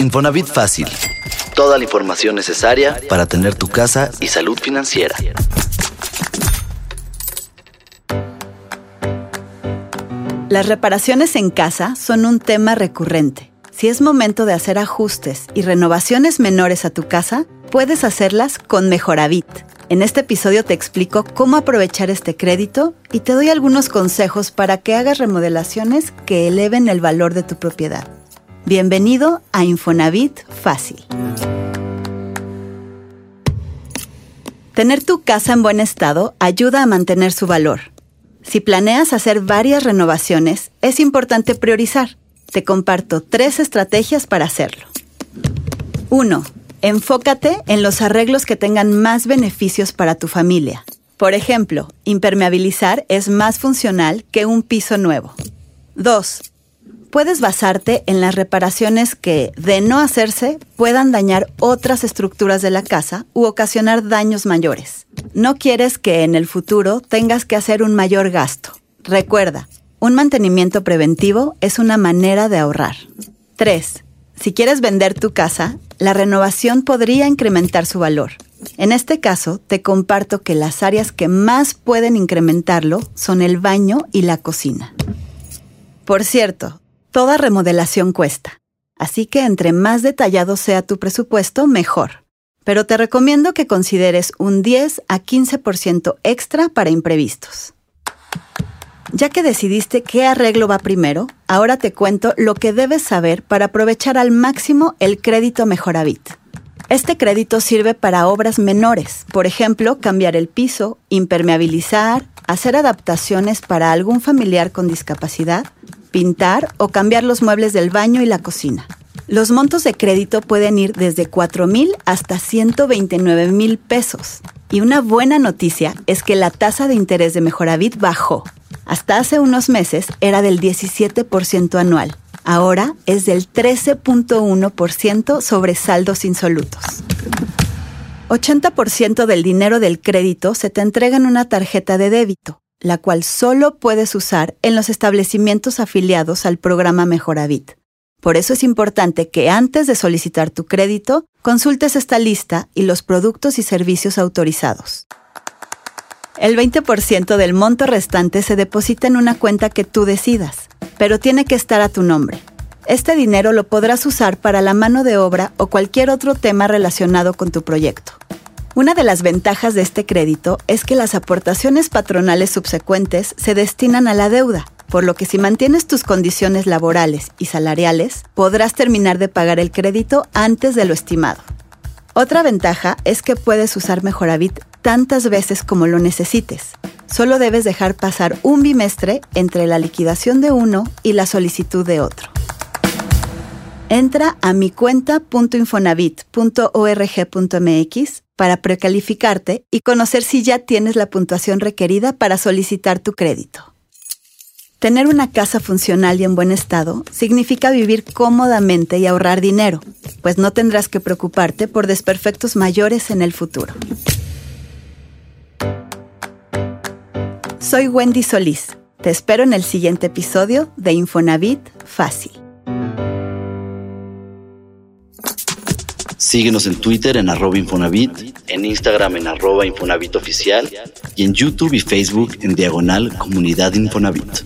Infonavit Fácil. Toda la información necesaria para tener tu casa y salud financiera. Las reparaciones en casa son un tema recurrente. Si es momento de hacer ajustes y renovaciones menores a tu casa, puedes hacerlas con Mejoravit. En este episodio te explico cómo aprovechar este crédito y te doy algunos consejos para que hagas remodelaciones que eleven el valor de tu propiedad. Bienvenido a Infonavit Fácil. Tener tu casa en buen estado ayuda a mantener su valor. Si planeas hacer varias renovaciones, es importante priorizar. Te comparto tres estrategias para hacerlo. 1. Enfócate en los arreglos que tengan más beneficios para tu familia. Por ejemplo, impermeabilizar es más funcional que un piso nuevo. 2. Puedes basarte en las reparaciones que, de no hacerse, puedan dañar otras estructuras de la casa u ocasionar daños mayores. No quieres que en el futuro tengas que hacer un mayor gasto. Recuerda, un mantenimiento preventivo es una manera de ahorrar. 3. Si quieres vender tu casa, la renovación podría incrementar su valor. En este caso, te comparto que las áreas que más pueden incrementarlo son el baño y la cocina. Por cierto, toda remodelación cuesta, así que entre más detallado sea tu presupuesto, mejor. Pero te recomiendo que consideres un 10 a 15% extra para imprevistos. Ya que decidiste qué arreglo va primero, ahora te cuento lo que debes saber para aprovechar al máximo el crédito Mejoravit. Este crédito sirve para obras menores, por ejemplo, cambiar el piso, impermeabilizar, hacer adaptaciones para algún familiar con discapacidad, pintar o cambiar los muebles del baño y la cocina. Los montos de crédito pueden ir desde 4 mil hasta 129 mil pesos. Y una buena noticia es que la tasa de interés de Mejoravit bajó. Hasta hace unos meses era del 17% anual. Ahora es del 13.1% sobre saldos insolutos. 80% del dinero del crédito se te entrega en una tarjeta de débito, la cual solo puedes usar en los establecimientos afiliados al programa Mejoravit. Por eso es importante que antes de solicitar tu crédito, consultes esta lista y los productos y servicios autorizados. El 20% del monto restante se deposita en una cuenta que tú decidas, pero tiene que estar a tu nombre. Este dinero lo podrás usar para la mano de obra o cualquier otro tema relacionado con tu proyecto. Una de las ventajas de este crédito es que las aportaciones patronales subsecuentes se destinan a la deuda, por lo que si mantienes tus condiciones laborales y salariales, podrás terminar de pagar el crédito antes de lo estimado. Otra ventaja es que puedes usar Mejoravit tantas veces como lo necesites. Solo debes dejar pasar un bimestre entre la liquidación de uno y la solicitud de otro. Entra a mi cuenta.infonavit.org.mx para precalificarte y conocer si ya tienes la puntuación requerida para solicitar tu crédito. Tener una casa funcional y en buen estado significa vivir cómodamente y ahorrar dinero, pues no tendrás que preocuparte por desperfectos mayores en el futuro. Soy Wendy Solís. Te espero en el siguiente episodio de Infonavit Fácil. Síguenos en Twitter en arroba Infonavit, en Instagram en arroba Infonavit Oficial y en YouTube y Facebook en diagonal Comunidad Infonavit.